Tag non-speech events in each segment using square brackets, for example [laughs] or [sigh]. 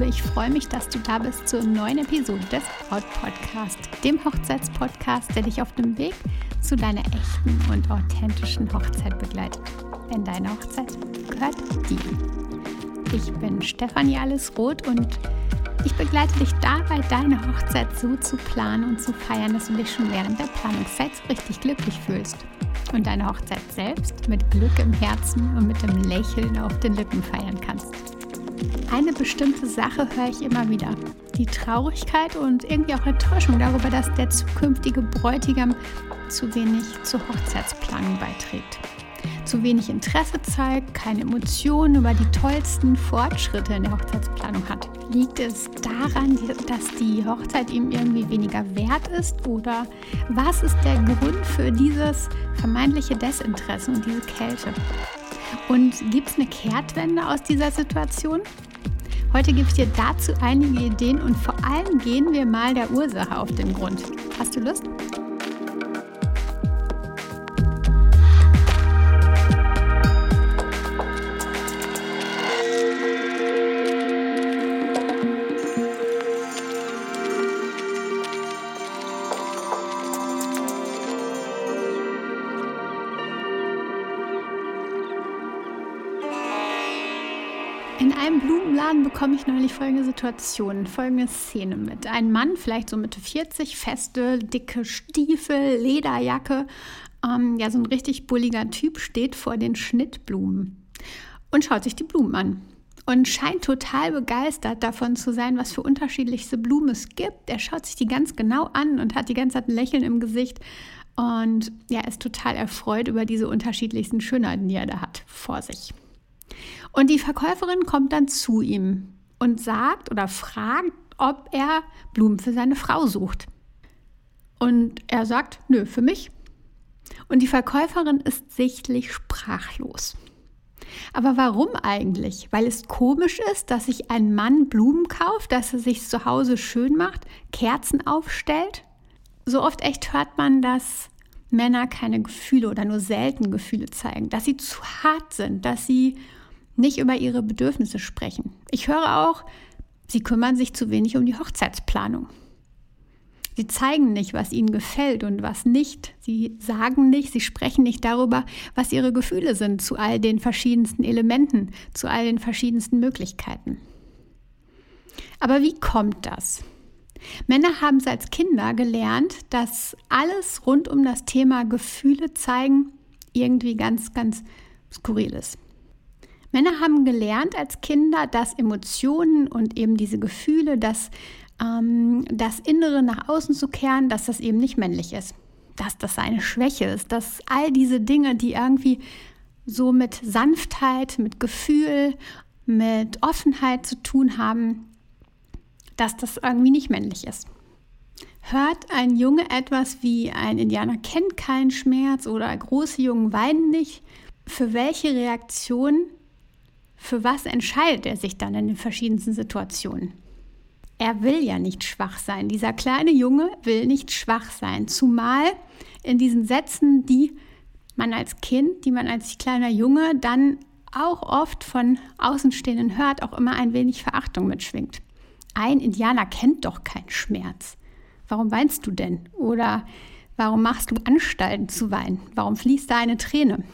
Liebe, ich freue mich, dass du da bist zur neuen Episode des Braut Podcast, dem Hochzeitspodcast, der dich auf dem Weg zu deiner echten und authentischen Hochzeit begleitet. Denn deine Hochzeit gehört dir. Ich bin Stefanie Allesroth und ich begleite dich dabei, deine Hochzeit so zu planen und zu feiern, dass du dich schon während der Planungszeit richtig glücklich fühlst und deine Hochzeit selbst mit Glück im Herzen und mit dem Lächeln auf den Lippen feiern kannst. Eine bestimmte Sache höre ich immer wieder. Die Traurigkeit und irgendwie auch Enttäuschung darüber, dass der zukünftige Bräutigam zu wenig zur Hochzeitsplanung beiträgt. Zu wenig Interesse zeigt, keine Emotionen über die tollsten Fortschritte in der Hochzeitsplanung hat. Liegt es daran, dass die Hochzeit ihm irgendwie weniger wert ist? Oder was ist der Grund für dieses vermeintliche Desinteresse und diese Kälte? Und gibt es eine Kehrtwende aus dieser Situation? Heute gebe ich dir dazu einige Ideen und vor allem gehen wir mal der Ursache auf den Grund. Hast du Lust? Ich neulich folgende Situation, folgende Szene mit. Ein Mann, vielleicht so Mitte 40, feste, dicke Stiefel, Lederjacke, ähm, ja, so ein richtig bulliger Typ steht vor den Schnittblumen und schaut sich die Blumen an und scheint total begeistert davon zu sein, was für unterschiedlichste Blumen es gibt. Er schaut sich die ganz genau an und hat die ganze Zeit ein Lächeln im Gesicht und ja, ist total erfreut über diese unterschiedlichsten Schönheiten, die er da hat vor sich. Und die Verkäuferin kommt dann zu ihm und sagt oder fragt, ob er Blumen für seine Frau sucht. Und er sagt, nö, für mich. Und die Verkäuferin ist sichtlich sprachlos. Aber warum eigentlich? Weil es komisch ist, dass sich ein Mann Blumen kauft, dass er sich zu Hause schön macht, Kerzen aufstellt? So oft echt hört man, dass Männer keine Gefühle oder nur selten Gefühle zeigen, dass sie zu hart sind, dass sie nicht über ihre Bedürfnisse sprechen. Ich höre auch, sie kümmern sich zu wenig um die Hochzeitsplanung. Sie zeigen nicht, was ihnen gefällt und was nicht. Sie sagen nicht, sie sprechen nicht darüber, was ihre Gefühle sind zu all den verschiedensten Elementen, zu all den verschiedensten Möglichkeiten. Aber wie kommt das? Männer haben es als Kinder gelernt, dass alles rund um das Thema Gefühle zeigen irgendwie ganz, ganz skurril ist. Männer haben gelernt als Kinder, dass Emotionen und eben diese Gefühle, dass ähm, das Innere nach außen zu kehren, dass das eben nicht männlich ist. Dass das eine Schwäche ist, dass all diese Dinge, die irgendwie so mit Sanftheit, mit Gefühl, mit Offenheit zu tun haben, dass das irgendwie nicht männlich ist. Hört ein Junge etwas wie ein Indianer kennt keinen Schmerz oder große Jungen weinen nicht, für welche Reaktion für was entscheidet er sich dann in den verschiedensten Situationen? Er will ja nicht schwach sein. Dieser kleine Junge will nicht schwach sein. Zumal in diesen Sätzen, die man als Kind, die man als kleiner Junge dann auch oft von Außenstehenden hört, auch immer ein wenig Verachtung mitschwingt. Ein Indianer kennt doch keinen Schmerz. Warum weinst du denn? Oder warum machst du Anstalten zu weinen? Warum fließt da eine Träne?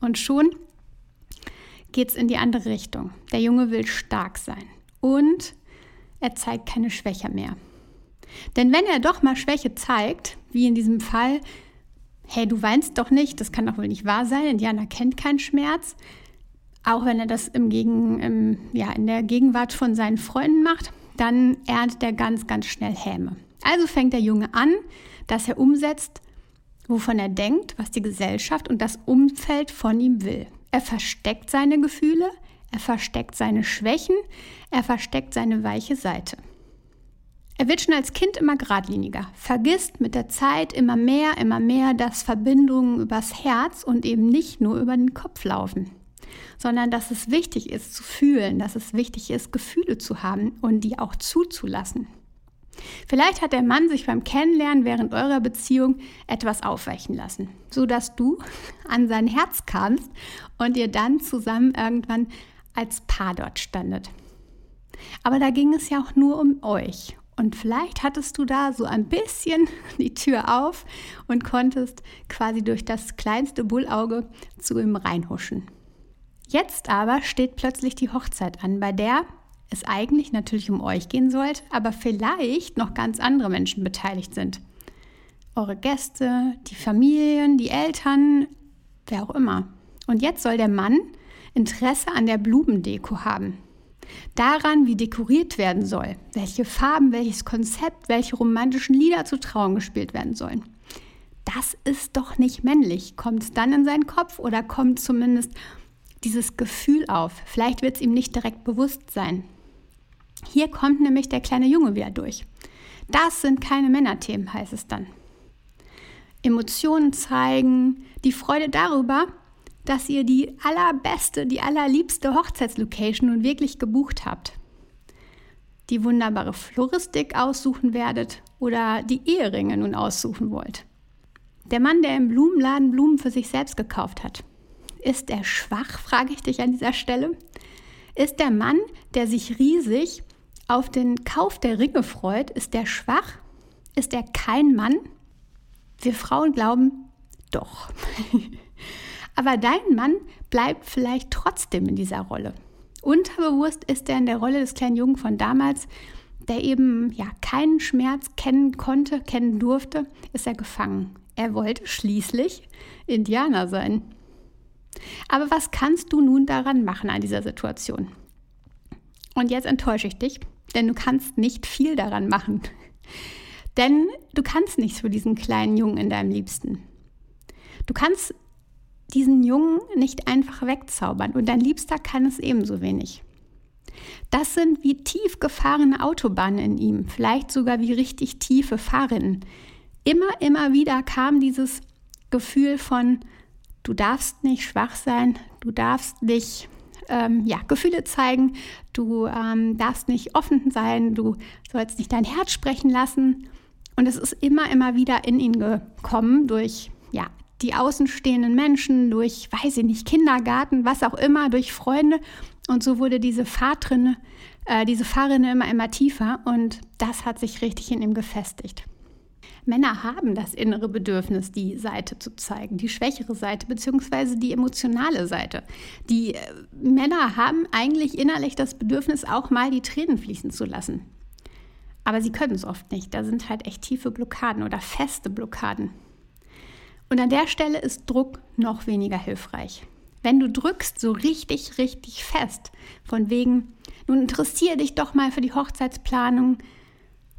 Und schon geht es in die andere Richtung. Der Junge will stark sein und er zeigt keine Schwäche mehr. Denn wenn er doch mal Schwäche zeigt, wie in diesem Fall, hey, du weinst doch nicht, das kann doch wohl nicht wahr sein, Indianer kennt keinen Schmerz, auch wenn er das im Gegen, im, ja, in der Gegenwart von seinen Freunden macht, dann erntet er ganz, ganz schnell Häme. Also fängt der Junge an, dass er umsetzt, wovon er denkt, was die Gesellschaft und das Umfeld von ihm will. Er versteckt seine Gefühle, er versteckt seine Schwächen, er versteckt seine weiche Seite. Er wird schon als Kind immer geradliniger, vergisst mit der Zeit immer mehr, immer mehr, dass Verbindungen übers Herz und eben nicht nur über den Kopf laufen, sondern dass es wichtig ist zu fühlen, dass es wichtig ist, Gefühle zu haben und die auch zuzulassen. Vielleicht hat der Mann sich beim Kennenlernen während eurer Beziehung etwas aufweichen lassen, sodass du [laughs] an sein Herz kamst und ihr dann zusammen irgendwann als Paar dort standet. Aber da ging es ja auch nur um euch. Und vielleicht hattest du da so ein bisschen [laughs] die Tür auf und konntest quasi durch das kleinste Bullauge zu ihm reinhuschen. Jetzt aber steht plötzlich die Hochzeit an, bei der es eigentlich natürlich um euch gehen sollte, aber vielleicht noch ganz andere Menschen beteiligt sind. Eure Gäste, die Familien, die Eltern, wer auch immer. Und jetzt soll der Mann Interesse an der Blumendeko haben. Daran, wie dekoriert werden soll, welche Farben, welches Konzept, welche romantischen Lieder zu Trauung gespielt werden sollen. Das ist doch nicht männlich. Kommt es dann in seinen Kopf oder kommt zumindest dieses Gefühl auf? Vielleicht wird es ihm nicht direkt bewusst sein. Hier kommt nämlich der kleine Junge wieder durch. Das sind keine Männerthemen, heißt es dann. Emotionen zeigen, die Freude darüber, dass ihr die allerbeste, die allerliebste Hochzeitslocation nun wirklich gebucht habt. Die wunderbare Floristik aussuchen werdet oder die Eheringe nun aussuchen wollt. Der Mann, der im Blumenladen Blumen für sich selbst gekauft hat. Ist er schwach, frage ich dich an dieser Stelle. Ist der Mann, der sich riesig auf den Kauf der Ringe freut, ist der schwach? Ist er kein Mann? Wir Frauen glauben, doch. [laughs] Aber dein Mann bleibt vielleicht trotzdem in dieser Rolle. Unterbewusst ist er in der Rolle des kleinen Jungen von damals, der eben ja keinen Schmerz kennen konnte, kennen durfte, ist er gefangen. Er wollte schließlich Indianer sein. Aber was kannst du nun daran machen an dieser Situation? Und jetzt enttäusche ich dich, denn du kannst nicht viel daran machen. Denn du kannst nichts für diesen kleinen Jungen in deinem Liebsten. Du kannst diesen Jungen nicht einfach wegzaubern und dein Liebster kann es ebenso wenig. Das sind wie tief gefahrene Autobahnen in ihm, vielleicht sogar wie richtig tiefe Fahrrinnen. Immer, immer wieder kam dieses Gefühl von, du darfst nicht schwach sein, du darfst nicht ähm, ja, Gefühle zeigen, du ähm, darfst nicht offen sein, du sollst nicht dein Herz sprechen lassen. Und es ist immer, immer wieder in ihn gekommen durch ja, die außenstehenden Menschen, durch, weiß ich nicht, Kindergarten, was auch immer, durch Freunde. Und so wurde diese Fahrtrinne, äh, diese Fahrrinne immer, immer tiefer und das hat sich richtig in ihm gefestigt. Männer haben das innere Bedürfnis, die Seite zu zeigen, die schwächere Seite beziehungsweise die emotionale Seite. Die äh, Männer haben eigentlich innerlich das Bedürfnis, auch mal die Tränen fließen zu lassen. Aber sie können es oft nicht. Da sind halt echt tiefe Blockaden oder feste Blockaden. Und an der Stelle ist Druck noch weniger hilfreich. Wenn du drückst so richtig, richtig fest, von wegen, nun interessiere dich doch mal für die Hochzeitsplanung,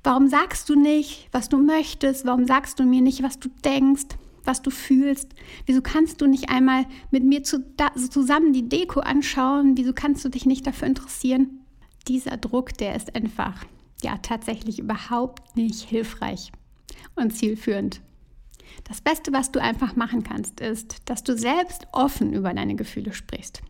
warum sagst du nicht, was du möchtest, warum sagst du mir nicht, was du denkst, was du fühlst, wieso kannst du nicht einmal mit mir zu, da, zusammen die Deko anschauen, wieso kannst du dich nicht dafür interessieren? Dieser Druck, der ist einfach, ja, tatsächlich überhaupt nicht hilfreich und zielführend. Das Beste, was du einfach machen kannst, ist, dass du selbst offen über deine Gefühle sprichst.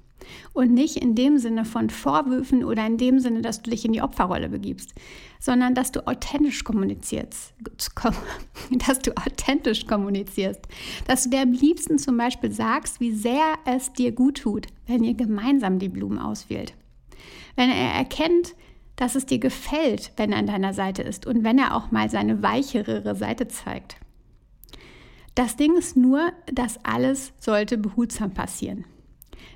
Und nicht in dem Sinne von Vorwürfen oder in dem Sinne, dass du dich in die Opferrolle begibst, sondern dass du authentisch kommunizierst, [laughs] dass du authentisch kommunizierst, dass du am liebsten zum Beispiel sagst, wie sehr es dir gut tut, wenn ihr gemeinsam die Blumen auswählt. Wenn er erkennt, dass es dir gefällt, wenn er an deiner Seite ist und wenn er auch mal seine weichere Seite zeigt. Das Ding ist nur, das alles sollte behutsam passieren.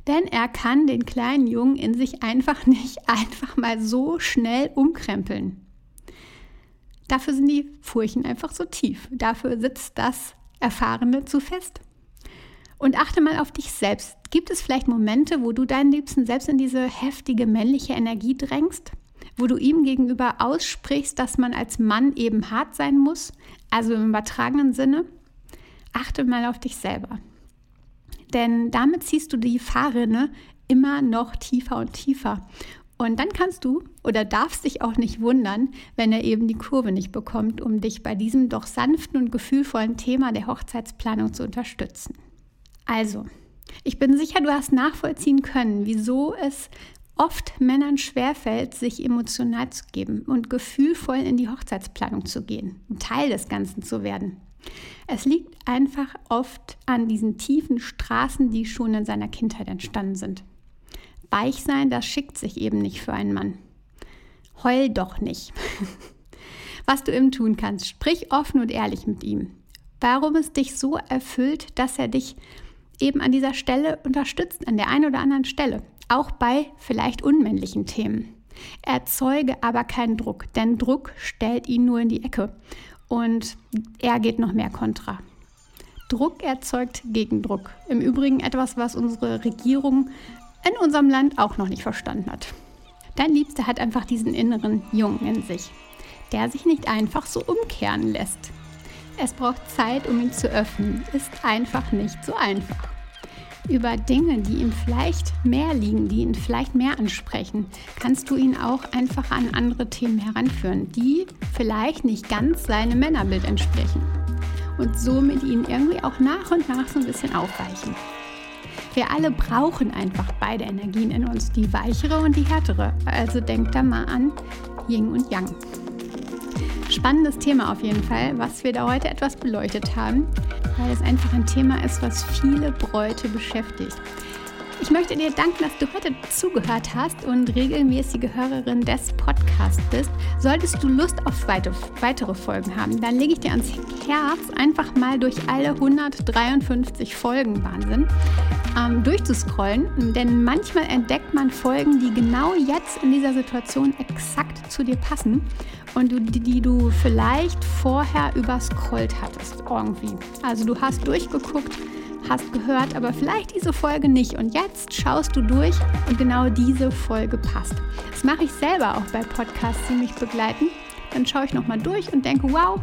Denn er kann den kleinen Jungen in sich einfach nicht [laughs] einfach mal so schnell umkrempeln. Dafür sind die Furchen einfach so tief. Dafür sitzt das Erfahrene zu fest. Und achte mal auf dich selbst. Gibt es vielleicht Momente, wo du deinen Liebsten selbst in diese heftige männliche Energie drängst? Wo du ihm gegenüber aussprichst, dass man als Mann eben hart sein muss? Also im übertragenen Sinne? achte mal auf dich selber. Denn damit ziehst du die Fahrrinne immer noch tiefer und tiefer. Und dann kannst du oder darfst dich auch nicht wundern, wenn er eben die Kurve nicht bekommt, um dich bei diesem doch sanften und gefühlvollen Thema der Hochzeitsplanung zu unterstützen. Also, ich bin sicher, du hast nachvollziehen können, wieso es oft Männern schwerfällt, sich emotional zu geben und gefühlvoll in die Hochzeitsplanung zu gehen, ein Teil des Ganzen zu werden. Es liegt einfach oft an diesen tiefen Straßen, die schon in seiner Kindheit entstanden sind. Weich sein, das schickt sich eben nicht für einen Mann. Heul doch nicht. [laughs] Was du ihm tun kannst, sprich offen und ehrlich mit ihm. Warum es dich so erfüllt, dass er dich eben an dieser Stelle unterstützt, an der einen oder anderen Stelle, auch bei vielleicht unmännlichen Themen. Erzeuge aber keinen Druck, denn Druck stellt ihn nur in die Ecke und er geht noch mehr kontra. Druck erzeugt Gegendruck. Im Übrigen etwas, was unsere Regierung in unserem Land auch noch nicht verstanden hat. Dein Liebster hat einfach diesen inneren Jungen in sich, der sich nicht einfach so umkehren lässt. Es braucht Zeit, um ihn zu öffnen. Ist einfach nicht so einfach. Über Dinge, die ihm vielleicht mehr liegen, die ihn vielleicht mehr ansprechen, kannst du ihn auch einfach an andere Themen heranführen, die vielleicht nicht ganz seinem Männerbild entsprechen. Und somit ihn irgendwie auch nach und nach so ein bisschen aufweichen. Wir alle brauchen einfach beide Energien in uns, die weichere und die härtere. Also denk da mal an Yin und Yang. Spannendes Thema auf jeden Fall, was wir da heute etwas beleuchtet haben, weil es einfach ein Thema ist, was viele Bräute beschäftigt. Ich möchte dir danken, dass du heute zugehört hast und regelmäßige Hörerin des Podcasts bist. Solltest du Lust auf weitere Folgen haben, dann lege ich dir ans Herz, einfach mal durch alle 153 Folgen Wahnsinn ähm, durchzuscrollen. Denn manchmal entdeckt man Folgen, die genau jetzt in dieser Situation exakt zu dir passen und du, die, die du vielleicht vorher überscrollt hattest irgendwie. Also du hast durchgeguckt, hast gehört, aber vielleicht diese Folge nicht. Und jetzt schaust du durch und genau diese Folge passt. Das mache ich selber auch bei Podcasts, die mich begleiten. Dann schaue ich nochmal durch und denke, wow,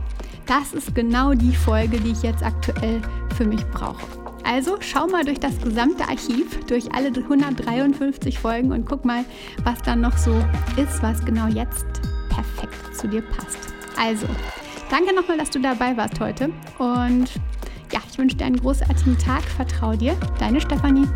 das ist genau die Folge, die ich jetzt aktuell für mich brauche. Also schau mal durch das gesamte Archiv, durch alle 153 Folgen und guck mal, was da noch so ist, was genau jetzt perfekt zu dir passt. Also, danke nochmal, dass du dabei warst heute und ich wünsche dir einen großartigen Tag. Vertrau dir. Deine Stefanie.